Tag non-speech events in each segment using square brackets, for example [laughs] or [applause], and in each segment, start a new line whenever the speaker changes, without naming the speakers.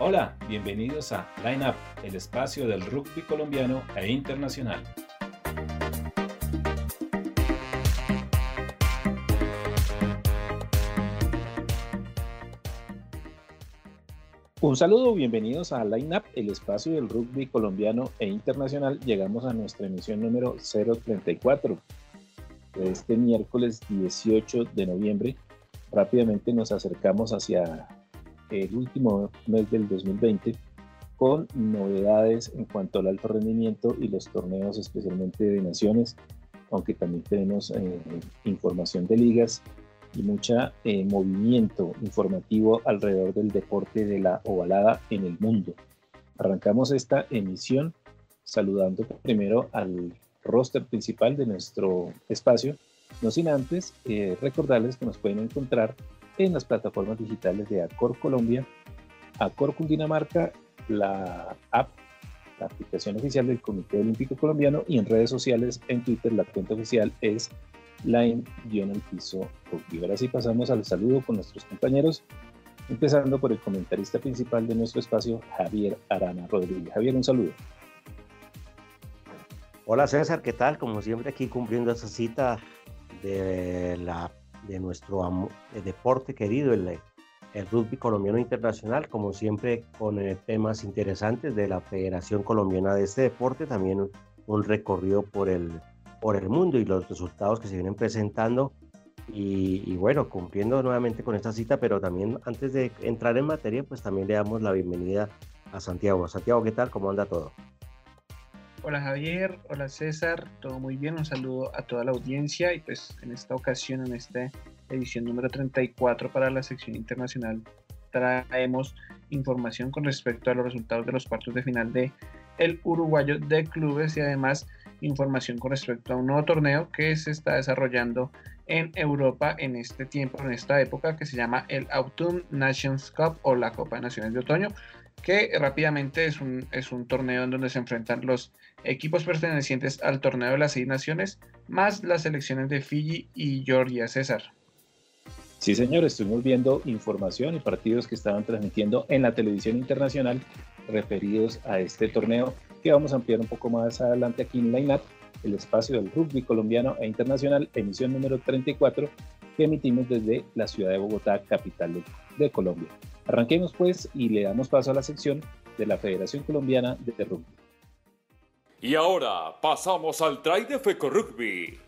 Hola, bienvenidos a Line Up, el espacio del rugby colombiano e internacional. Un saludo, bienvenidos a Line Up, el espacio del rugby colombiano e internacional. Llegamos a nuestra emisión número 034 de este miércoles 18 de noviembre. Rápidamente nos acercamos hacia el último mes del 2020 con novedades en cuanto al alto rendimiento y los torneos especialmente de naciones, aunque también tenemos eh, información de ligas y mucha eh, movimiento informativo alrededor del deporte de la ovalada en el mundo. Arrancamos esta emisión saludando primero al roster principal de nuestro espacio, no sin antes eh, recordarles que nos pueden encontrar en las plataformas digitales de Acor Colombia, Acor Cundinamarca, la app, la aplicación oficial del Comité Olímpico Colombiano y en redes sociales, en Twitter, la cuenta oficial es line-piso rugby. Ahora sí pasamos al saludo con nuestros compañeros, empezando por el comentarista principal de nuestro espacio, Javier Arana Rodríguez. Javier, un saludo.
Hola César, ¿qué tal? Como siempre aquí cumpliendo esa cita de la de nuestro deporte querido, el, el, rugby colombiano internacional, como siempre con eh, temas interesantes de la Federación Colombiana de este deporte, también un recorrido por el, por el mundo y los resultados que se vienen presentando. Y, y, bueno, cumpliendo nuevamente con esta cita, pero también antes de entrar en materia, pues también le damos la bienvenida a Santiago. Santiago, ¿qué tal? ¿Cómo anda todo?
Hola Javier, hola César, todo muy bien, un saludo a toda la audiencia y pues en esta ocasión, en esta edición número 34 para la sección internacional, traemos información con respecto a los resultados de los cuartos de final de el uruguayo de clubes y además información con respecto a un nuevo torneo que se está desarrollando en Europa en este tiempo, en esta época que se llama el Autumn Nations Cup o la Copa de Naciones de Otoño, que rápidamente es un, es un torneo en donde se enfrentan los equipos pertenecientes al torneo de las seis naciones, más las selecciones de Fiji y Georgia César.
Sí, señor, estuvimos viendo información y partidos que estaban transmitiendo en la televisión internacional referidos a este torneo que vamos a ampliar un poco más adelante aquí en Line Up, el espacio del rugby colombiano e internacional, emisión número 34, que emitimos desde la ciudad de Bogotá, capital de, de Colombia. Arranquemos pues y le damos paso a la sección de la Federación Colombiana de Rugby.
Y ahora pasamos al try de FECO Rugby.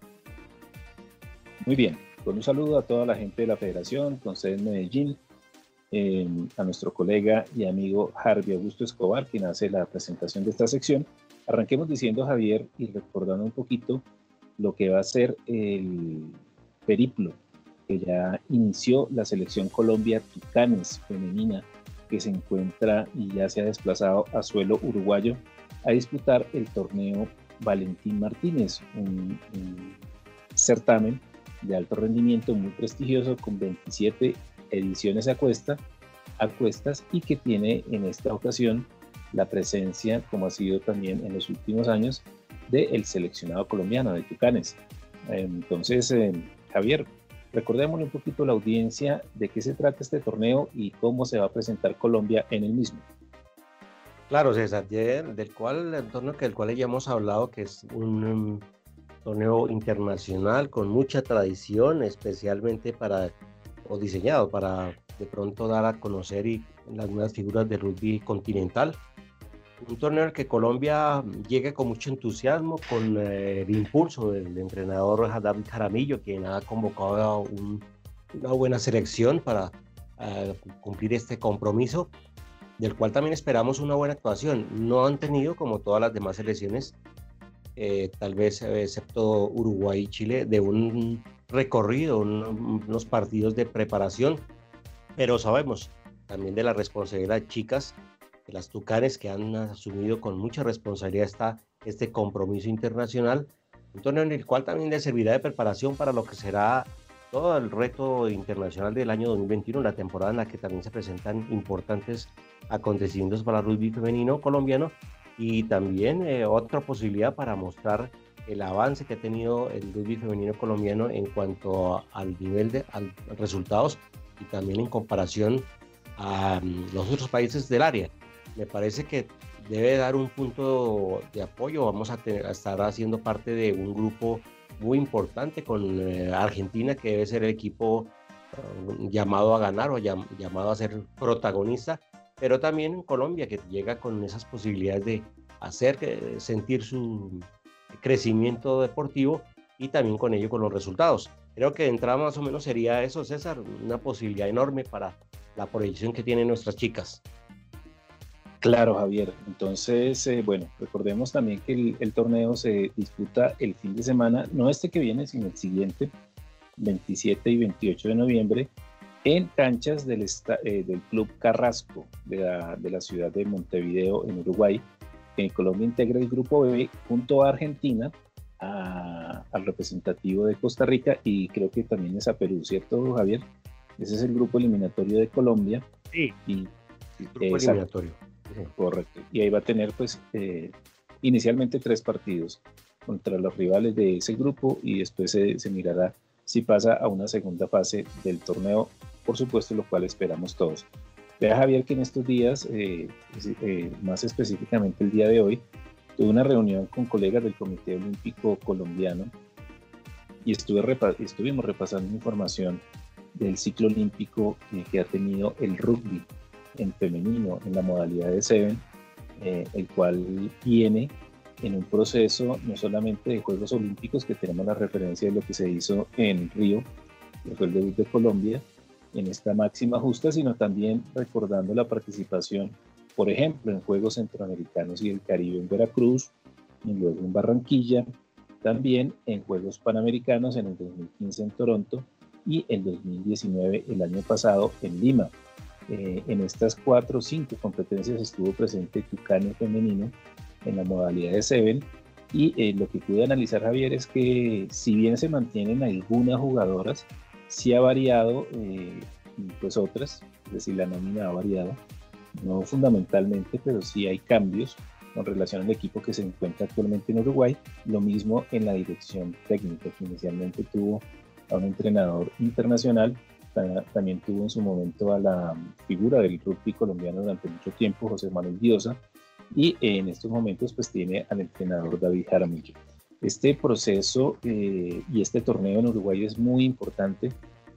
Muy bien, con un saludo a toda la gente de la federación, con sede en Medellín, eh, a nuestro colega y amigo Harvey Augusto Escobar, quien hace la presentación de esta sección. Arranquemos diciendo, Javier, y recordando un poquito lo que va a ser el periplo que ya inició la selección Colombia Tucanes femenina, que se encuentra y ya se ha desplazado a suelo uruguayo a disputar el torneo Valentín Martínez, un, certamen de alto rendimiento muy prestigioso con 27 ediciones a, cuesta, a cuestas y que tiene en esta ocasión la presencia, como ha sido también en los últimos años, del seleccionado colombiano de Tucanes. Entonces, eh, Javier, recordémosle un poquito la audiencia de qué se trata este torneo y cómo se va a presentar Colombia en el mismo.
Claro, César, del cual, el torneo del cual ya hemos hablado, que es un, um, torneo internacional con mucha tradición, especialmente para, o diseñado para de pronto dar a conocer y las nuevas figuras del rugby continental. Un torneo que Colombia llega con mucho entusiasmo, con eh, el impulso del entrenador David Jaramillo, quien ha convocado una buena selección para eh, cumplir este compromiso del cual también esperamos una buena actuación. No han tenido, como todas las demás selecciones, eh, tal vez excepto Uruguay y Chile, de un recorrido, unos partidos de preparación, pero sabemos también de la responsabilidad de chicas, de las tucanes que han asumido con mucha responsabilidad esta, este compromiso internacional, un torneo en el cual también les servirá de preparación para lo que será todo el reto internacional del año 2021, la temporada en la que también se presentan importantes acontecimientos para el rugby femenino colombiano y también eh, otra posibilidad para mostrar el avance que ha tenido el rugby femenino colombiano en cuanto al nivel de resultados y también en comparación a mm, los otros países del área. Me parece que debe dar un punto de apoyo. Vamos a, tener, a estar haciendo parte de un grupo muy importante con eh, Argentina, que debe ser el equipo uh, llamado a ganar o llamado a ser protagonista, pero también Colombia, que llega con esas posibilidades de hacer sentir su crecimiento deportivo y también con ello con los resultados. Creo que de entrada más o menos sería eso, César, una posibilidad enorme para la proyección que tienen nuestras chicas.
Claro, Javier. Entonces, eh, bueno, recordemos también que el, torneo se disputa el fin de semana, no este que viene, sino el siguiente, 27 y 28 de noviembre, en canchas del, eh, del Club Carrasco de la, de la, ciudad de Montevideo, en Uruguay. En Colombia integra el grupo B junto a Argentina, al representativo de Costa Rica y creo que también es a Perú, ¿cierto, Javier? Ese es el grupo eliminatorio de Colombia.
Sí, y, el grupo eliminatorio.
Correcto. Y ahí va a tener, pues, eh, inicialmente tres partidos contra los rivales de ese grupo y después se, mirará si pasa a una segunda fase del torneo, por supuesto, lo cual esperamos todos. Vea Javier que en estos días, eh, eh, más específicamente el día de hoy, tuve una reunión con colegas del Comité Olímpico Colombiano y estuve estuvimos repasando información del ciclo olímpico que ha tenido el rugby en femenino, en la modalidad de Seven, eh, el cual viene en un proceso no solamente de Juegos Olímpicos, que tenemos la referencia de lo que se hizo en Río, que fue el debut de Colombia, en esta máxima justa, sino también recordando la participación, por ejemplo, en Juegos Centroamericanos y el Caribe en Veracruz, luego en Barranquilla, también en Juegos Panamericanos en el 2015 en Toronto y en 2019 el año pasado en Lima. Eh, en estas cuatro o cinco competencias estuvo presente Tucano femenino en la modalidad de Seven. Y eh, lo que pude analizar Javier es que si bien se mantienen algunas jugadoras, sí ha variado eh, pues otras, es decir, la nómina ha variado, no fundamentalmente, pero sí hay cambios con relación al equipo que se encuentra actualmente en Uruguay, lo mismo en la dirección técnica, que inicialmente tuvo a un entrenador internacional también tuvo en su momento a la figura del rugby colombiano durante mucho tiempo, José Manuel Diosa, y en estos momentos pues tiene al entrenador David Jaramillo. Este proceso eh, y este torneo en Uruguay es muy importante,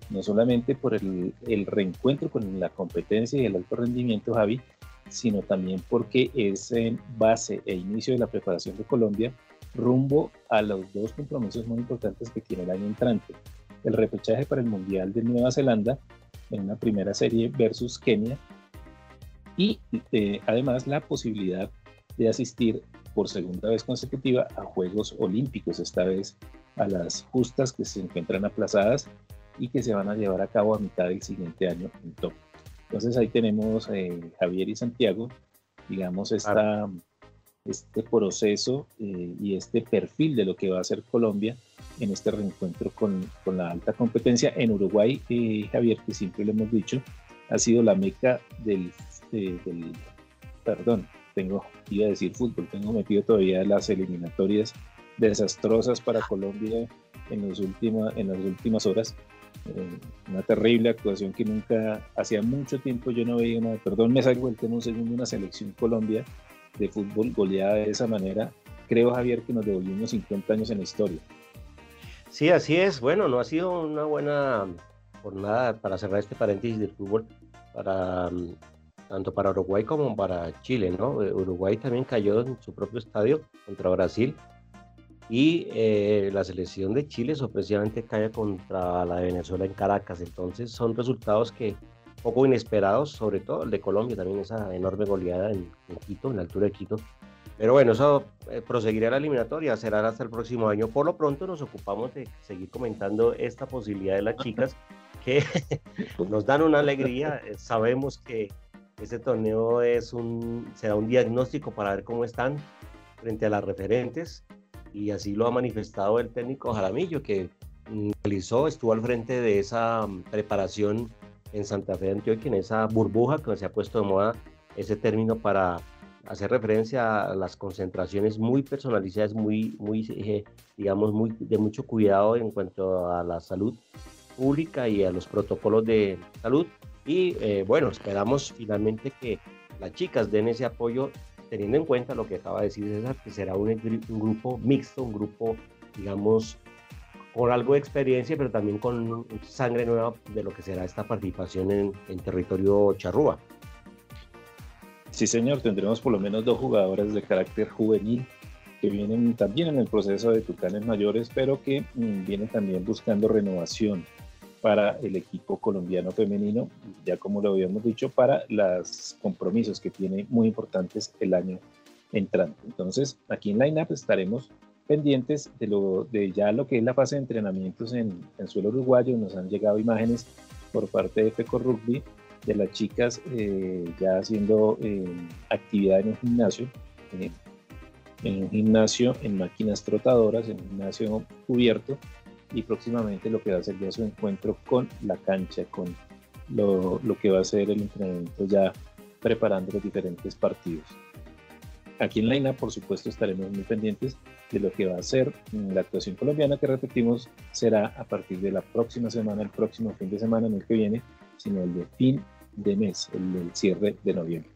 no solamente por el, el, reencuentro con la competencia y el alto rendimiento, Javi, sino también porque es en base e inicio de la preparación de Colombia rumbo a los dos compromisos muy importantes que tiene el año entrante el repechaje para el Mundial de Nueva Zelanda en una primera serie versus Kenia y eh, además la posibilidad de asistir por segunda vez consecutiva a Juegos Olímpicos, esta vez a las justas que se encuentran aplazadas y que se van a llevar a cabo a mitad del siguiente año en Tokio. Entonces ahí tenemos eh, Javier y Santiago, digamos, esta, este proceso eh, y este perfil de lo que va a ser Colombia en este reencuentro con, con la alta competencia. En Uruguay, eh, Javier, que siempre lo hemos dicho, ha sido la meca del, eh, del, perdón, tengo, iba a decir fútbol, tengo metido todavía las eliminatorias desastrosas para Colombia en, los última, en las últimas horas. Eh, una terrible actuación que nunca, hacía mucho tiempo yo no veía una, perdón, me salgo el tema un segundo, una selección Colombia de fútbol goleada de esa manera. Creo, Javier, que nos devolvimos 50 años en la historia.
Sí, así es. Bueno, no ha sido una buena jornada para cerrar este paréntesis del fútbol para mm, tanto para Uruguay como para Chile, ¿no? Eh, Uruguay también cayó en su propio estadio contra Brasil y eh, la selección de Chile sorpresivamente cae contra la de Venezuela en Caracas. Entonces son resultados que poco inesperados, sobre todo el de Colombia, también esa enorme goleada en, en Quito, en la altura de Quito, pero bueno, eso eh, proseguirá la eliminatoria, será hasta el próximo año. Por lo pronto nos ocupamos de seguir comentando esta posibilidad de las chicas que [laughs] nos dan una alegría. Eh, sabemos que este torneo es un, será un diagnóstico para ver cómo están frente a las referentes y así lo ha manifestado el técnico Jaramillo que realizó, estuvo al frente de esa mm, preparación en Santa Fe de Antioquia, en esa burbuja que se ha puesto de moda ese término para hacer referencia a las concentraciones muy personalizadas, muy, muy eh, digamos, muy, de mucho cuidado en cuanto a la salud pública y a los protocolos de salud. Y eh, bueno, esperamos finalmente que las chicas den ese apoyo, teniendo en cuenta lo que acaba de decir César, que será un, un grupo mixto, un grupo, digamos, con algo de experiencia, pero también con sangre nueva de lo que será esta participación en, territorio charrúa.
Sí, señor, tendremos por lo menos dos jugadoras de carácter juvenil que vienen también en el proceso de Tucanes mayores, pero que mm, vienen también buscando renovación para el equipo colombiano femenino, ya como lo habíamos dicho, para los compromisos que tiene muy importantes el año entrante. Entonces, aquí en Line Up estaremos pendientes de, lo, de ya lo que es la fase de entrenamientos en, en suelo uruguayo. Nos han llegado imágenes por parte de FECO Rugby de las chicas eh, ya haciendo eh, actividad en un gimnasio, eh, en un gimnasio, en máquinas trotadoras, en un gimnasio cubierto y próximamente lo que va a ser ya su encuentro con la cancha, con lo, lo que va a ser el entrenamiento ya preparando los diferentes partidos. Aquí en Laina, por supuesto, estaremos muy pendientes de lo que va a ser la actuación colombiana, que repetimos, será a partir de la próxima semana, el próximo fin de semana, en el que viene, sino el de fin de mes, el del cierre de noviembre.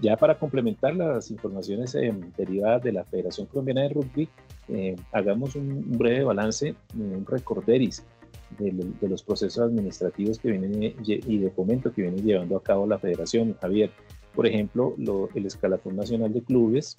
Ya para complementar las informaciones eh, derivadas de la Federación Colombiana de Rugby, eh, hagamos un, breve balance, un recorderis de, de, los procesos administrativos que vienen eh, y de fomento que viene llevando a cabo la Federación. Javier, por ejemplo, lo, el escalafón nacional de clubes,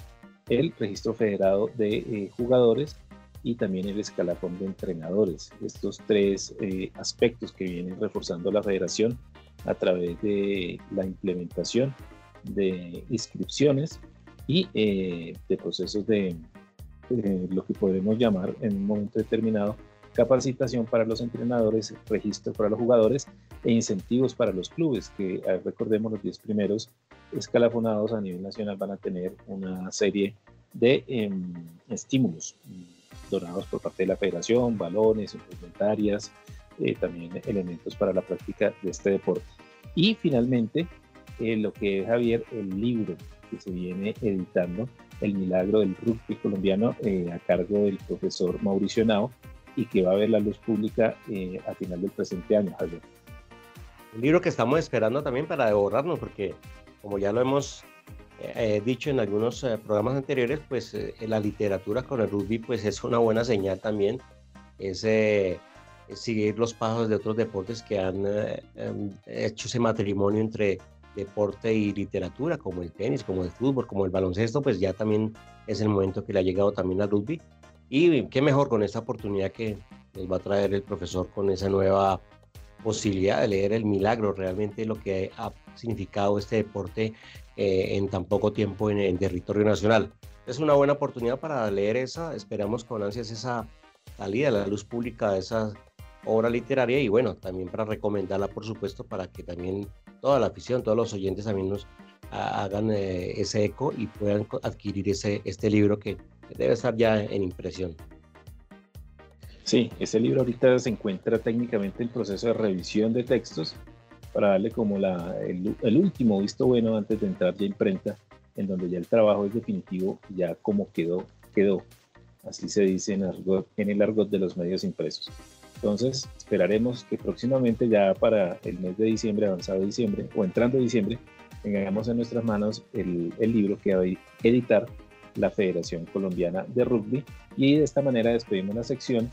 el registro federado de jugadores y también el escalafón de entrenadores. Estos tres aspectos que vienen reforzando la federación a través de la implementación de inscripciones y eh, de procesos de lo que podemos llamar en un momento determinado capacitación para los entrenadores, registro para los jugadores e incentivos para los clubes, que recordemos los 10 primeros escalafonados a nivel nacional van a tener una serie de em, estímulos donados por parte de la federación, balones, implementarias, eh, también elementos para la práctica de este deporte. Y finalmente, eh, lo que es Javier, el libro que se viene editando, El Milagro del Rugby Colombiano, eh, a cargo del profesor Mauricio Nao, y que va a ver la luz pública a final del presente año, Javier.
Un libro que estamos esperando también para devorarnos, porque como ya lo hemos dicho en algunos programas anteriores, pues la literatura con el rugby pues es una buena señal también. Es seguir los pasos de otros deportes que han eh, em, hecho ese matrimonio entre deporte y literatura, como el tenis, como el fútbol, como el baloncesto, pues ya también es el momento que le ha llegado también al rugby. Y qué mejor con esta oportunidad que nos va a traer el profesor con esa nueva posibilidad de leer el milagro, realmente lo que ha significado este deporte eh, en tan poco tiempo en el territorio nacional. Es una buena oportunidad para leer esa, esperamos con ansias esa salida a la luz pública de esa obra literaria y bueno, también para recomendarla, por supuesto, para que también toda la afición, todos los oyentes también nos hagan eh, ese eco y puedan adquirir ese, este libro que debe estar ya en impresión.
Sí, ese libro ahorita se encuentra técnicamente en proceso de revisión de textos para darle como la, el, último visto bueno antes de entrar ya a imprenta, en donde ya el trabajo es definitivo, ya como quedó, quedó. Así se dice en, en el argot de los medios impresos. Entonces, esperaremos que próximamente, ya para el mes de diciembre, avanzado diciembre, o entrando diciembre, tengamos en nuestras manos el, libro que va a editar la Federación Colombiana de Rugby y de esta manera despedimos la sección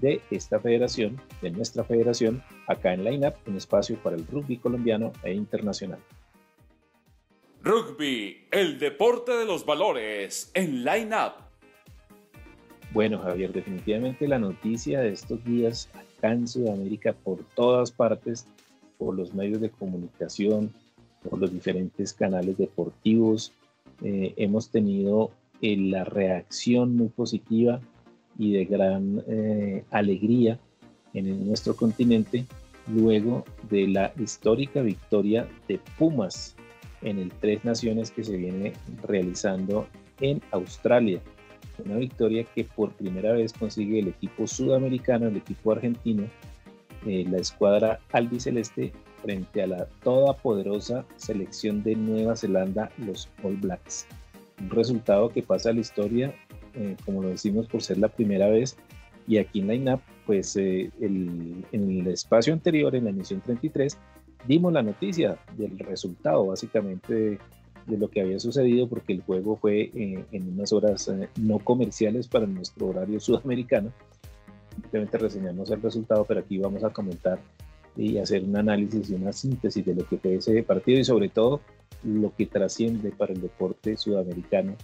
de esta federación, de nuestra federación, acá en Line Up, un espacio para el rugby colombiano e internacional.
Rugby, el deporte de los valores en Line Up.
Bueno, Javier, definitivamente la noticia de estos días acá en Sudamérica, por todas partes, por los medios de comunicación, por los diferentes canales deportivos, eh, hemos tenido eh, la reacción muy positiva y de gran eh, alegría en nuestro continente luego de la histórica victoria de Pumas en el Tres Naciones que se viene realizando en Australia una victoria que por primera vez consigue el equipo sudamericano, el equipo argentino, eh, la escuadra albiceleste frente a la todopoderosa selección de Nueva Zelanda, los All Blacks. Un resultado que pasa a la historia, eh, como lo decimos, por ser la primera vez. Y aquí en la INAP, pues eh, en el espacio anterior, en la emisión 33, dimos la noticia del resultado básicamente de, lo que había sucedido porque el juego fue eh, en unas horas eh, no comerciales para nuestro horario [laughs] sudamericano. Simplemente reseñamos el resultado, pero aquí vamos a comentar y hacer un análisis y una síntesis de lo que fue ese partido y sobre todo lo que trasciende para el deporte sudamericano,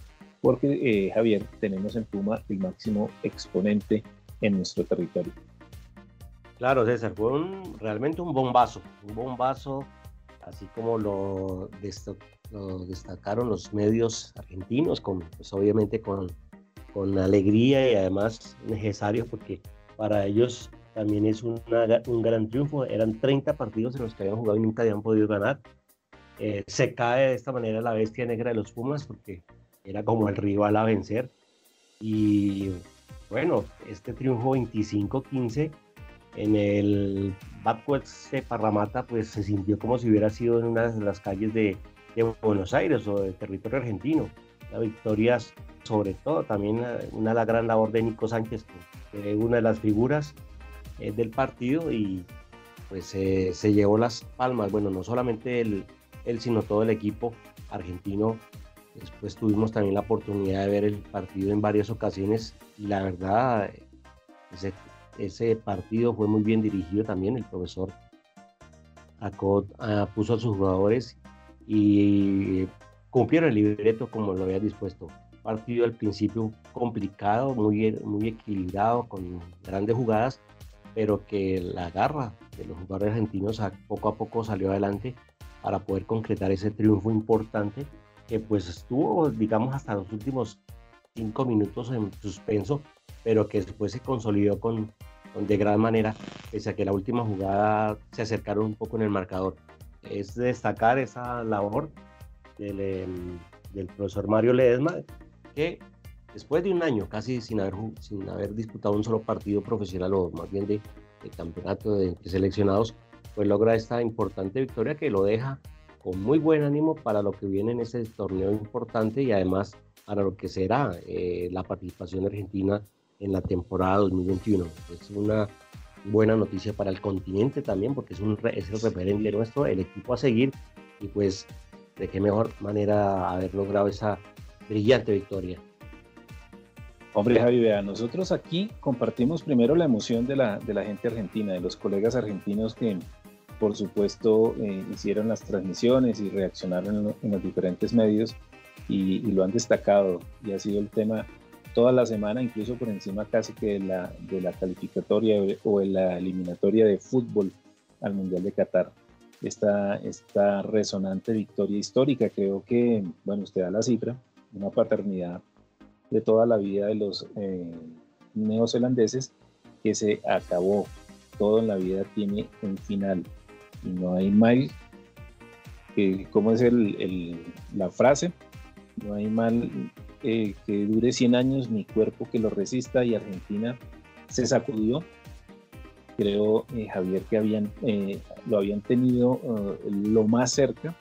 porque eh, Javier, tenemos en Puma el máximo exponente en nuestro territorio.
Claro, César, fue realmente un bombazo, un bombazo, así como lo, destacaron los medios argentinos, con, pues obviamente con, con alegría y además necesario, porque para ellos también es un gran triunfo. Eran 30 partidos en los que habían jugado y nunca habían podido ganar. Eh, se cae de esta manera la bestia negra de los Pumas porque era como el rival a vencer. Y bueno, este triunfo 25-15 en el Batquets de Parramata, pues se sintió como si hubiera sido en una de las calles de, Buenos Aires o del territorio argentino. La victoria, sobre todo, también una, la gran labor de Nico Sánchez, que es una de las figuras eh, del partido y pues se llevó las palmas. Bueno, no solamente él, sino todo el equipo argentino. Después tuvimos también la oportunidad de ver el partido en varias ocasiones y la verdad, ese, partido fue muy bien dirigido también. El profesor Acot ah, puso a sus jugadores y cumplieron el libreto como lo había dispuesto. Partido al principio complicado, muy, muy equilibrado, con grandes jugadas, pero que la garra de los jugadores argentinos poco a poco salió adelante para poder concretar ese triunfo importante que pues estuvo, digamos, hasta los últimos cinco minutos en suspenso, pero que después se consolidó con, de gran manera, pese a que la última jugada se acercaron un poco en el marcador. Es destacar esa labor del, em, del profesor Mario Ledesma, que después de un año casi sin haber, sin haber disputado un solo partido profesional o más bien de, de campeonato de seleccionados, pues logra esta importante victoria que lo deja con muy buen ánimo para lo que viene en ese torneo importante y además para lo que será eh, la participación argentina en la temporada 2021. Es una buena noticia para el continente también porque es, un, es el referente nuestro, el equipo a seguir y pues de qué mejor manera haber logrado esa brillante victoria.
Hombre, Javi, vea, nosotros aquí compartimos primero la emoción de la, de la gente argentina, de los colegas argentinos que, por supuesto, eh, hicieron las transmisiones y reaccionaron en, los diferentes medios y, lo han destacado y ha sido el tema toda la semana, incluso por encima casi que de la, de la calificatoria o de la eliminatoria de fútbol al Mundial de Qatar. Esta, esta resonante victoria histórica, creo que, bueno, usted da la cifra, una paternidad de toda la vida de los eh, neozelandeses que se acabó. Todo en la vida tiene un final no hay mal, ¿cómo es el, la frase? No hay mal eh, que dure 100 años ni cuerpo que lo resista y Argentina se sacudió. Creo, eh, Javier, que habían, eh, lo habían tenido lo más cerca.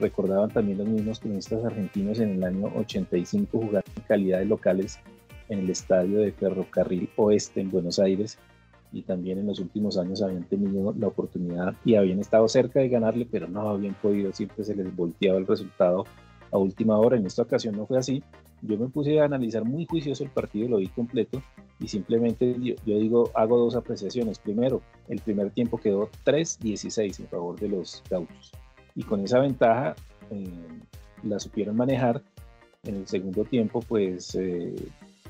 recordaban también los mismos cronistas argentinos en el año 85 jugando en calidad de locales en el estadio de Ferrocarril Oeste en Buenos Aires y también en los últimos años habían tenido la oportunidad y habían estado cerca de ganarle, pero no habían podido, siempre se les volteaba el resultado a última hora. En esta ocasión no fue así. Yo me puse a analizar muy juicioso el partido, lo vi completo y simplemente yo, digo, hago dos apreciaciones. Primero, el primer tiempo quedó 3-16 en favor de los gauchos y con esa ventaja eh, la supieron manejar. En el segundo tiempo, pues eh,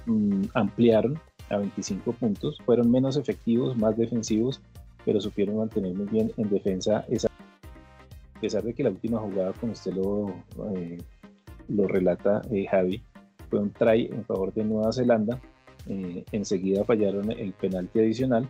mm, ampliaron a 25 puntos. Fueron menos efectivos, más defensivos, pero supieron mantener muy bien en defensa esa. A pesar de que la última jugada, como usted lo, eh, lo relata eh, Javi, fue un try en favor de Nueva Zelanda. Eh, enseguida fallaron el penalti adicional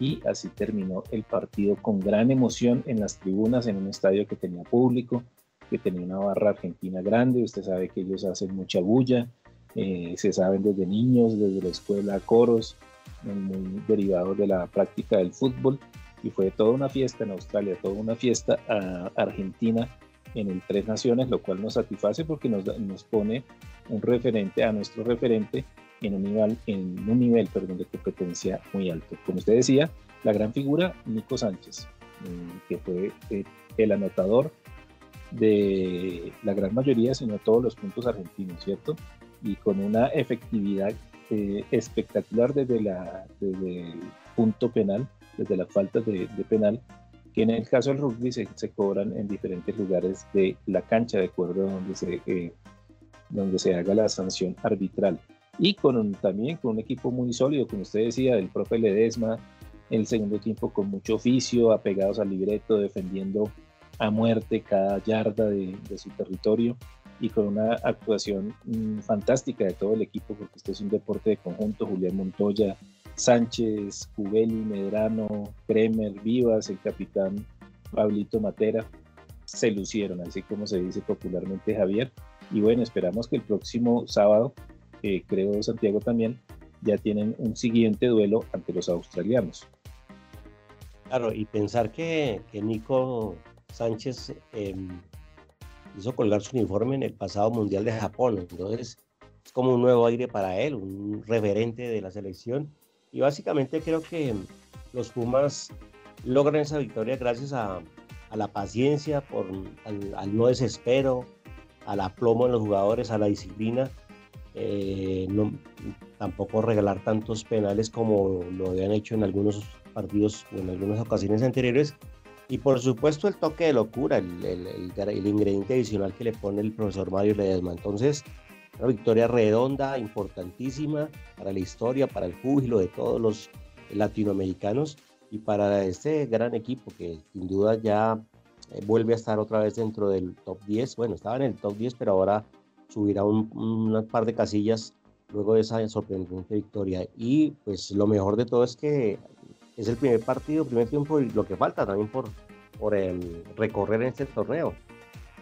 y así terminó el partido con gran emoción en las tribunas, en un estadio que tenía público, que tenía una barra argentina grande. Usted sabe que ellos hacen mucha bulla, eh, se saben desde niños, desde la escuela, coros, muy derivados de la práctica del fútbol. Y fue toda una fiesta en Australia, toda una fiesta a Argentina en el Tres Naciones, lo cual nos satisface porque nos, nos pone un referente a nuestro referente en un nivel, en un nivel perdón, de competencia muy alto. Como usted decía, la gran figura, Nico Sánchez. mm, que fue eh, el anotador de la gran mayoría, sino todos los puntos argentinos, ¿cierto? Y con una efectividad eh, espectacular desde, la, desde el punto penal, desde las faltas de, penal, que en el caso del rugby se, se, cobran en diferentes lugares de la cancha, de acuerdo a donde se, eh, donde se haga la sanción arbitral. Y con también con un equipo muy sólido, como usted decía, del profe Ledesma, el segundo tiempo con mucho oficio, apegados al libreto, defendiendo a muerte cada yarda de, su territorio y con una actuación mm, fantástica de todo el equipo, porque esto es un deporte de conjunto, Julián Montoya, Sánchez, Cubeli, Medrano, Kremer, Vivas, el capitán Pablito Matera, se lucieron, así como se dice popularmente Javier. Y bueno, esperamos que el próximo sábado, creo Santiago también, ya tienen un siguiente duelo ante los australianos.
Claro, y pensar que, que Nico Sánchez em, hizo colgar su uniforme en el pasado Mundial de Japón. Entonces, es como un nuevo aire para él, un referente de la selección. Y básicamente creo que los Pumas logran esa victoria gracias a, la paciencia, por, al, no desespero, al aplomo en los jugadores, a la disciplina. Eh, no, tampoco regalar tantos penales como lo habían hecho en algunos partidos o en algunas ocasiones anteriores y por supuesto el toque de locura, el, el, ingrediente adicional que le pone el profesor Mario Ledesma. Entonces, una victoria redonda, importantísima para la historia, para el júbilo de todos los latinoamericanos y para este gran equipo que sin duda ya eh, vuelve a estar otra vez dentro del top 10. Bueno, estaba en el top 10, pero ahora subirá un par de casillas luego de esa sorprendente victoria. Y pues lo mejor de todo es que es el primer partido, primer tiempo y lo que falta también por, por el recorrer en este torneo.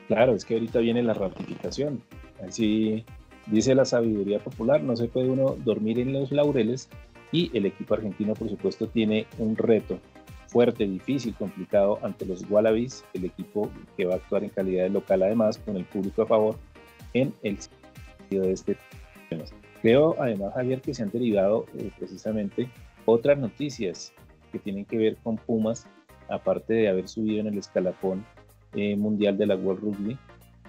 Claro, es que ahorita viene la ratificación. Así dice la sabiduría popular, no se puede uno dormir en los laureles y el equipo argentino por supuesto tiene un reto fuerte, difícil, complicado ante los Wallabies, el equipo que va a actuar en calidad de local además con el público a favor en el sentido de este Creo además Javier que se han derivado eh, precisamente otras noticias que tienen que ver con Pumas, aparte de haber subido en el escalafón eh, mundial de la World Rugby,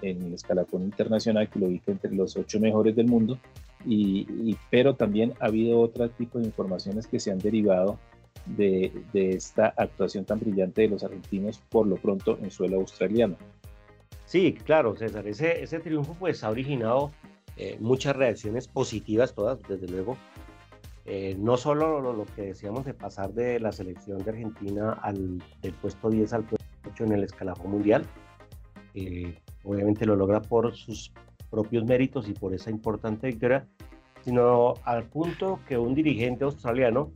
en el escalafón internacional que lo ubica entre los ocho mejores del mundo, y, pero también ha habido otro tipo de informaciones que se han derivado de, de, esta actuación tan brillante de los argentinos por lo pronto en suelo australiano.
Sí, claro, César, ese, ese triunfo pues ha originado eh, muchas reacciones positivas, todas, desde luego, eh, no solo lo, que decíamos de pasar de la selección de Argentina al, del puesto 10 al puesto 8 en el escalafón mundial, eh, obviamente lo logra por sus propios méritos y por esa importante victoria, sino al punto que un dirigente australiano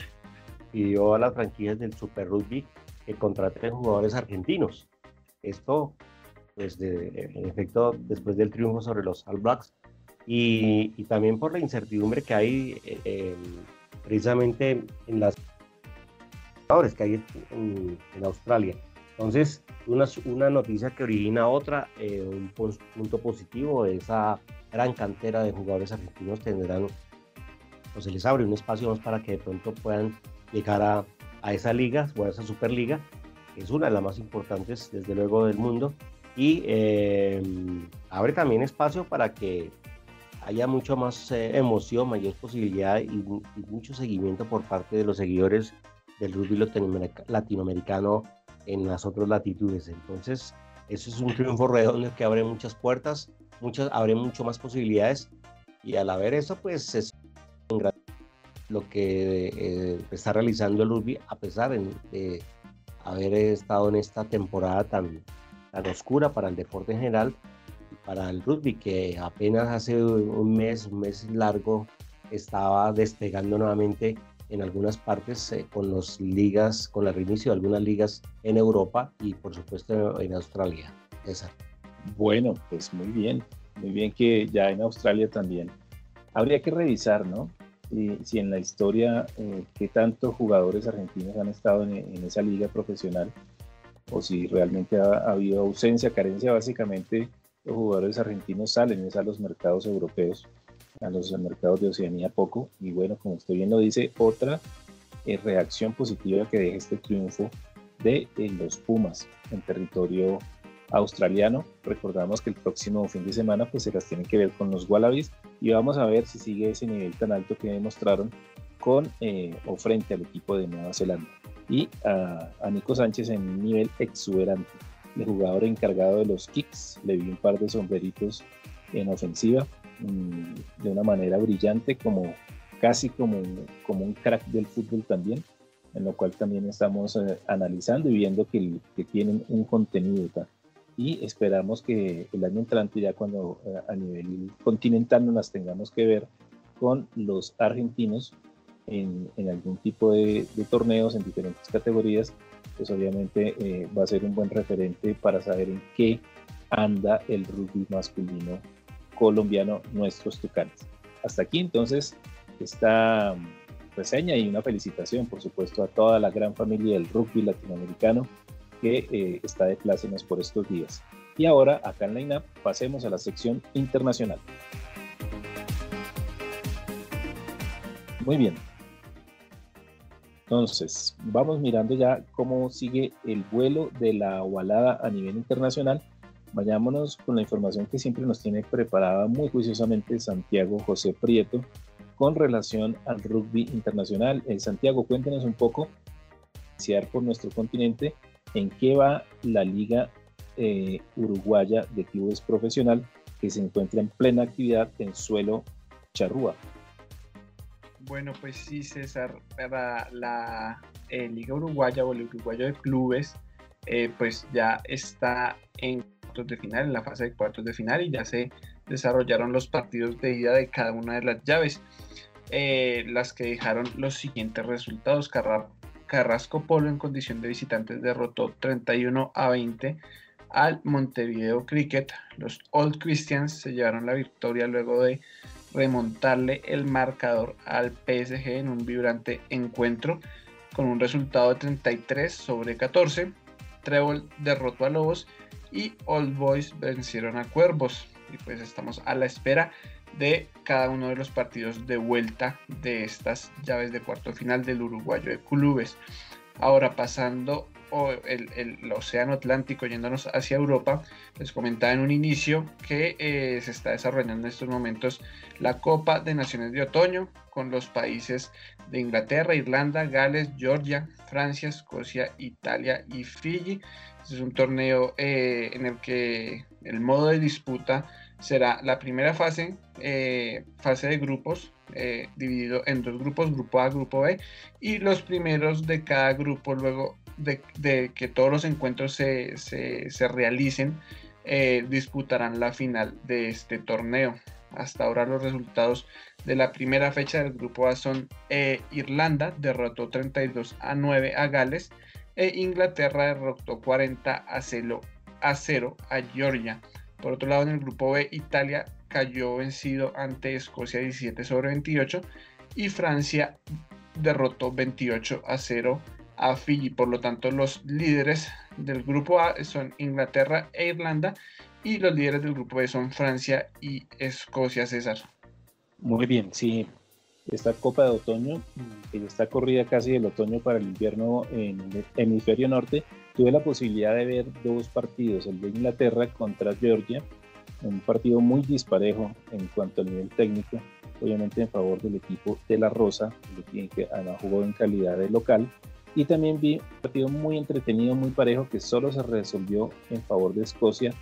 pidió a las franquicias del Super Rugby que contraten jugadores argentinos. Esto, pues, en efecto, después del triunfo sobre los All Blacks y, también por la incertidumbre que hay eh, precisamente en las que hay en, Australia. Entonces, una, una, noticia que origina otra, eh, un punto positivo esa gran cantera de jugadores argentinos tendrán, o se les abre un espacio más para que de pronto puedan llegar a, a esa liga o a esa superliga, que es una de las más importantes desde luego del mundo, y eh, abre también espacio para que haya mucho más eh, emoción, mayor posibilidad y, mucho seguimiento por parte de los seguidores del rugby latinoamericano en las otras latitudes. Entonces, eso es un triunfo redondo que abre muchas puertas, muchas, abre mucho más posibilidades y al haber eso, pues es lo que eh, está realizando el rugby a pesar de haber estado en esta temporada tan, tan oscura para el deporte en general, para el rugby, que apenas hace un mes, un mes largo, estaba despegando nuevamente en algunas partes eh, con las ligas, con el reinicio de algunas ligas en Europa y por supuesto en Australia. Esa.
Bueno, pues muy bien, muy bien que ya en Australia también. Habría que revisar, ¿no? Si, si en la historia, eh, qué tantos jugadores argentinos han estado en, en, esa liga profesional o si realmente ha, ha habido ausencia, carencia básicamente los jugadores argentinos salen a los mercados europeos, a los mercados de Oceanía poco. Y bueno, como usted bien lo dice, otra eh, reacción positiva que deja este triunfo de eh, los Pumas en territorio australiano. Recordamos que el próximo fin de semana pues se las tienen que ver con los Wallabies y vamos a ver si sigue ese nivel tan alto que demostraron con eh, o frente al equipo de Nueva Zelanda. Y a, Nico Sánchez en un nivel exuberante. El jugador encargado de los kicks le vi un par de sombreritos en ofensiva mm, de una manera brillante, como casi como, como un crack del fútbol también, en lo cual también estamos eh, analizando y viendo que, que tienen un contenido. Y esperamos que el año entrante, ya cuando eh, a nivel continental nos las tengamos que ver con los argentinos en, en algún tipo de, torneos en diferentes categorías, pues obviamente eh, va a ser un buen referente para saber en qué anda el rugby masculino colombiano, nuestros tucanes. Hasta aquí entonces esta reseña y una felicitación, por supuesto, a toda la gran familia del rugby latinoamericano que eh, está de plácemes por estos días. Y ahora, acá en la pasemos a la sección internacional. Muy bien. Entonces, vamos mirando ya cómo sigue el vuelo de la ovalada a nivel internacional. Vayámonos con la información que siempre nos tiene preparada muy juiciosamente Santiago José Prieto, con relación al rugby internacional. En Santiago, cuéntenos un poco, iniciar por nuestro continente, en qué va la Liga eh, Uruguaya de Clubes Profesional que se encuentra en plena actividad en suelo charrúa.
Bueno, pues sí, César, para la eh, Liga Uruguaya o el Uruguayo de Clubes, eh, pues ya está en cuartos de final, en la fase de cuartos de final y ya se desarrollaron los partidos de ida de cada una de las llaves, eh, las que dejaron los siguientes resultados. Carrasco Polo en condición de visitantes derrotó 31 a 20 al Montevideo Cricket. Los Old Christians se llevaron la victoria luego de remontarle el marcador al PSG en un vibrante encuentro con un resultado de 33 sobre 14. Treble derrotó a Lobos y Old Boys vencieron a Cuervos y pues estamos a la espera de cada uno de los partidos de vuelta de estas llaves de cuarto final del uruguayo de clubes. Ahora pasando el, océano Atlántico yéndonos hacia Europa, les comentaba en un inicio que eh, se está desarrollando en estos momentos la Copa de Naciones de Otoño con los países de Inglaterra, Irlanda, Gales, Georgia, Francia, Escocia, Italia y Fiji. Este es un torneo eh, en el que el modo de disputa será la primera fase, eh, fase de grupos, eh, dividido en dos grupos, grupo A, grupo B, y los primeros de cada grupo, luego de, que todos los encuentros se, realicen, eh, disputarán la final de este torneo. Hasta ahora los resultados de la primera fecha del grupo A son Irlanda derrotó 32 a 9 a Gales e Inglaterra derrotó 40 a 0 a, 0 a Georgia. Por otro lado, en el grupo B, Italia cayó vencido ante Escocia 17 sobre 28 y Francia derrotó 28 a 0 a Fiji. Por lo tanto, los líderes del grupo A son Inglaterra e Irlanda y los líderes del grupo B son Francia y Escocia, César.
Muy bien, sí. Esta Copa de Otoño, que está corrida casi del otoño para el invierno en el hemisferio norte, tuve la posibilidad de ver dos partidos, el de Inglaterra contra Georgia, un partido muy disparejo en cuanto al nivel técnico, obviamente en favor del equipo de la Rosa, que además jugó en calidad de local, y también vi un partido muy entretenido, muy parejo, que solo se resolvió en favor de Escocia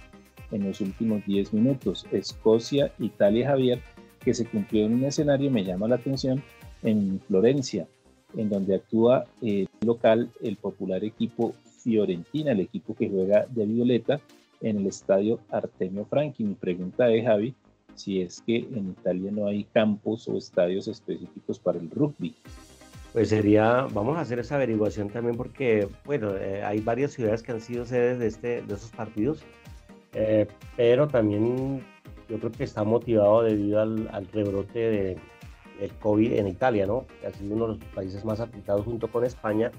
en los últimos 10 minutos. Escocia, Italia, Javier, que se cumplió en un escenario, me llama la atención, en Florencia, en donde actúa el local el popular equipo Fiorentina, el equipo que juega de Violeta en el estadio Artemio Franchi. Mi pregunta es, Javi, si es que en Italia no hay campos o estadios específicos para el rugby.
Pues sería, vamos a hacer esa averiguación también porque, bueno, eh, hay varias ciudades que han sido sedes de, este, de esos partidos, eh, pero también yo creo que está motivado debido al, al rebrote de, del COVID en Italia, ¿no? Que ha sido uno de los países más afectados junto con España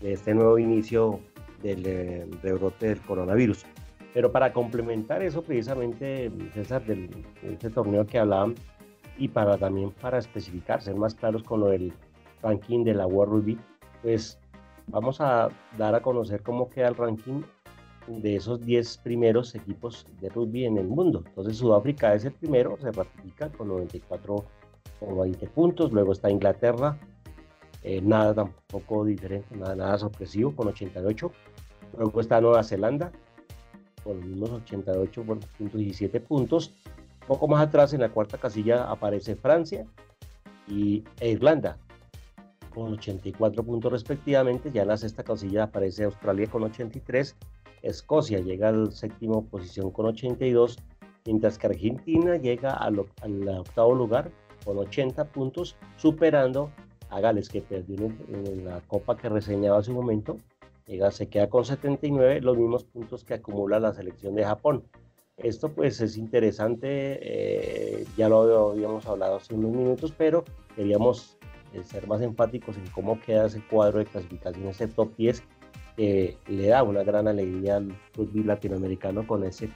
de este nuevo inicio del eh, rebrote del coronavirus. Pero para complementar eso precisamente, César, de este torneo que hablaban, y para también para especificar, ser más claros con lo del ranking de la World Rugby, pues vamos a dar a conocer cómo queda el ranking de esos 10 primeros equipos de rugby en el mundo. Entonces Sudáfrica es el primero, se ratifica con 94 o 20 puntos, luego está Inglaterra, eh, nada tampoco diferente, nada, nada sorpresivo con 88, luego está Nueva Zelanda con mismos 88 puntos, 17 puntos, poco más atrás en la cuarta casilla aparece Francia y, e Irlanda con 84 puntos respectivamente, ya en la sexta casilla aparece Australia con 83 Escocia llega al séptimo posición con 82, mientras que Argentina llega al, octavo lugar con 80 puntos, superando a Gales, que perdió en, la copa que reseñaba hace un momento. Se queda con 79, los mismos puntos que acumula la selección de Japón. Esto pues es interesante, eh, ya lo habíamos hablado hace unos minutos, pero queríamos eh, ser más enfáticos en cómo queda ese cuadro de clasificación, ese top 10 le da una gran alegría al fútbol latinoamericano con ese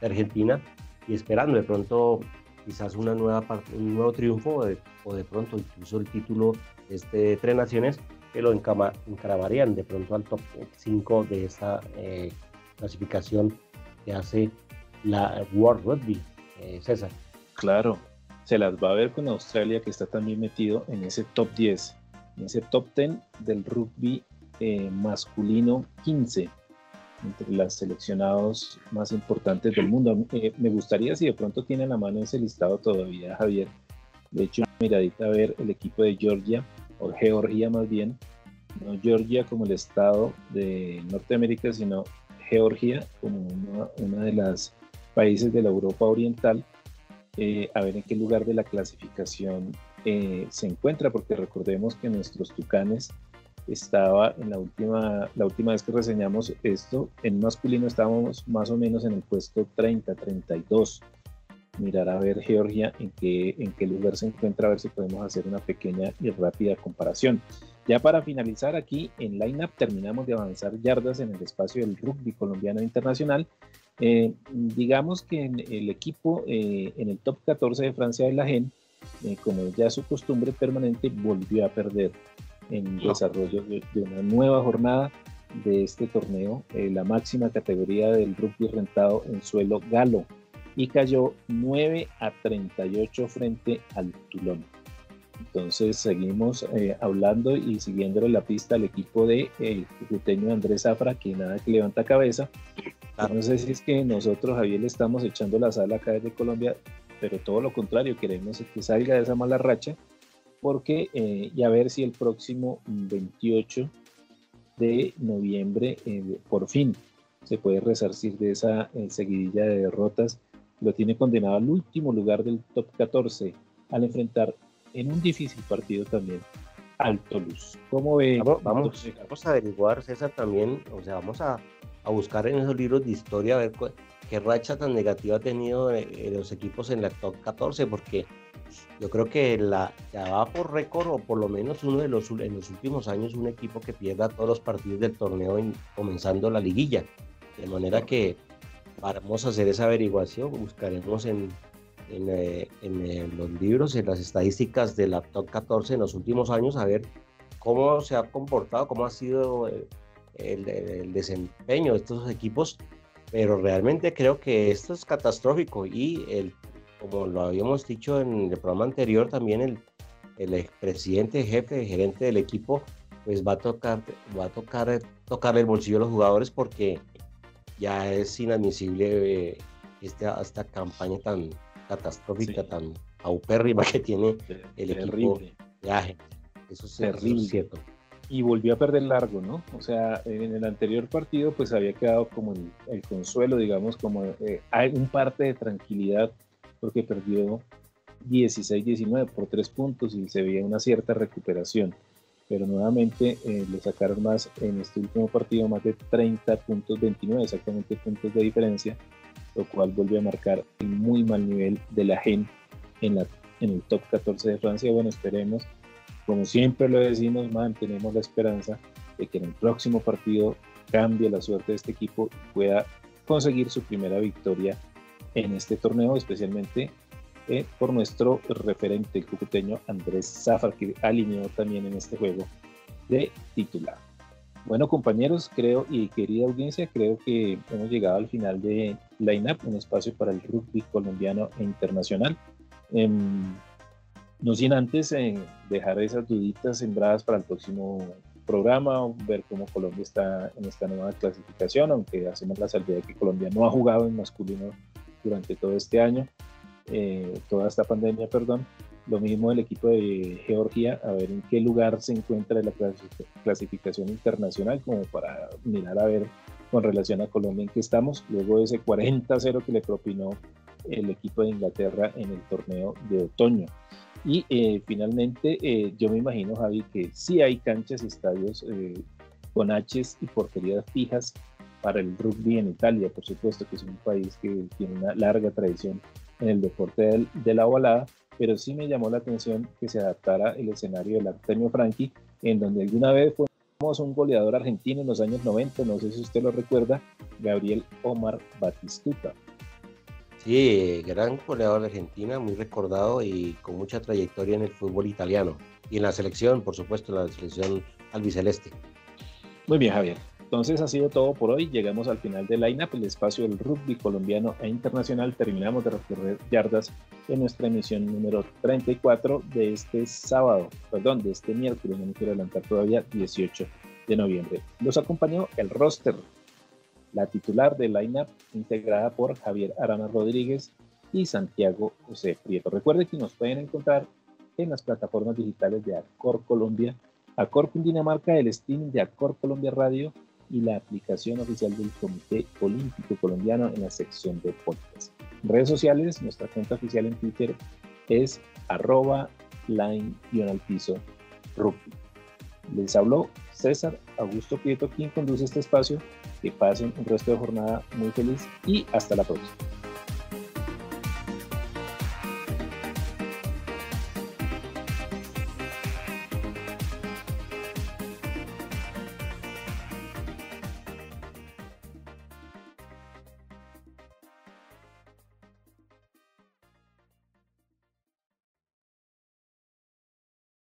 Argentina y esperando de pronto quizás una nueva un nuevo triunfo o de, pronto incluso el título de este Tres Naciones lo encarabarían de pronto al top 5 de esta eh, clasificación que hace la World Rugby, eh, César.
Claro, se las va a ver con Australia que está también metido en ese top 10, en ese top 10 del rugby eh, masculino 15 entre los seleccionados más importantes del mundo. Eh, me gustaría si de pronto tiene la mano ese listado todavía, Javier. De hecho, miradita a ver el equipo de Georgia, o Georgia más bien, no Georgia como el estado de Norteamérica, sino Georgia como uno de los países de la Europa Oriental, eh, a ver en qué lugar de la clasificación se encuentra, porque recordemos que nuestros tucanes estaba en la última, la última vez que reseñamos esto, en masculino estábamos más o menos en el puesto 30-32. Mirar a ver Georgia en qué, en qué lugar se encuentra, a ver si podemos hacer una pequeña y rápida comparación. Ya para finalizar aquí en Lineup terminamos de avanzar yardas en el espacio del rugby colombiano internacional. Eh, digamos que en el equipo eh, en el top 14 de Francia de la GEN, eh, como ya es su costumbre permanente, volvió a perder en desarrollo de, una nueva jornada de este torneo, eh, la máxima categoría del rugby rentado en suelo galo, y cayó 9 a 38 frente al Tulón. Entonces seguimos eh, hablando y siguiéndole la pista al equipo de el eh, Andrés Zafra, que nada que levanta cabeza. No sé si es que nosotros, Javier, le estamos echando la sala acá desde Colombia, pero todo lo contrario, queremos que salga de esa mala racha porque eh, y a ver si el próximo 28 de noviembre eh, por fin se puede resarcir de esa eh, seguidilla de derrotas. Lo tiene condenado al último lugar del top 14 al enfrentar en un difícil partido también al Toulouse. ¿Cómo ve?
Vamos, vamos, a averiguar, César, también, o sea, vamos a, a, buscar en esos libros de historia a ver qué racha tan negativa ha tenido los equipos en la top 14, porque yo creo que la, ya va por récord, o por lo menos uno de los, en los últimos años, un equipo que pierda todos los partidos del torneo comenzando la liguilla. De manera que vamos a hacer esa averiguación, buscaremos en, en, eh, eh, los libros, en las estadísticas de la top 14 en los últimos años, a ver cómo se ha comportado, cómo ha sido eh, el, el, desempeño de estos equipos, pero realmente creo que esto es catastrófico y el como lo habíamos dicho en el programa anterior, también el, el expresidente, jefe, gerente del equipo, pues va a tocar, va a tocar, tocarle el bolsillo a los jugadores porque ya es inadmisible eh, esta, esta campaña tan catastrófica, tan aupérrima que tiene el equipo de
Eso es terrible. cierto. Y volvió a perder largo, ¿no? O sea, en el anterior partido pues había quedado como el, consuelo, digamos, como eh, hay un parte de tranquilidad porque perdió 16-19 por tres puntos y se veía una cierta recuperación. Pero nuevamente eh, le sacaron más en este último partido, más de 30 puntos, 29 exactamente puntos de diferencia, lo cual vuelve a marcar el muy mal nivel de la GEN en, la, en el top 14 de Francia. Bueno, esperemos, como siempre lo decimos, mantenemos la esperanza de que en el próximo partido cambie la suerte de este equipo y pueda conseguir su primera victoria en este torneo, especialmente eh, por nuestro referente cucuteño Andrés Zafar, que alineó también en este juego de titular. Bueno, compañeros, creo y querida audiencia, creo que hemos llegado al final de Line Up, un espacio para el rugby colombiano e internacional. Em, no sin antes eh, dejar esas duditas sembradas para el próximo programa, ver cómo Colombia está en esta nueva clasificación, aunque hacemos la salvedad de que Colombia no ha jugado en masculino durante todo este año, eh, toda esta pandemia, perdón. Lo mismo el equipo de Georgia, a ver en qué lugar se encuentra la clasificación internacional, como para mirar a ver con relación a Colombia en qué estamos, luego de ese 40-0 que le propinó el equipo de Inglaterra en el torneo de otoño. Y eh, finalmente, eh, yo me imagino, Javi, que sí hay canchas y estadios eh, con Hs y porterías fijas para el rugby en Italia, por supuesto, que es un país que tiene una larga tradición en el deporte de la ovalada, pero sí me llamó la atención que se adaptara el escenario del Artemio Franchi, en donde alguna vez fuimos un goleador argentino en los años 90, no sé si usted lo recuerda, Gabriel Omar Batistuta.
Sí, gran goleador de Argentina, muy recordado y con mucha trayectoria en el fútbol italiano y en la selección, por supuesto, la selección albiceleste.
Muy bien, Javier. Entonces ha sido todo por hoy. Llegamos al final del line-up, el espacio del rugby colombiano e internacional. Terminamos de recorrer yardas en nuestra emisión número 34 de este sábado, perdón, de este miércoles, no me quiero adelantar todavía, 18 de noviembre. Los acompañó el roster, la titular del line-up, integrada por Javier Arana Rodríguez y Santiago José Prieto. Recuerde que nos pueden encontrar en las plataformas digitales de Acor Colombia, Acor Cundinamarca, el streaming de Acor Colombia Radio y la aplicación oficial del Comité Olímpico Colombiano en la sección de podcast. Redes sociales, nuestra cuenta oficial en Twitter es arroba line-piso rugby. Les habló César Augusto Prieto, quien conduce este espacio. Que pasen un resto de jornada muy feliz y hasta la próxima.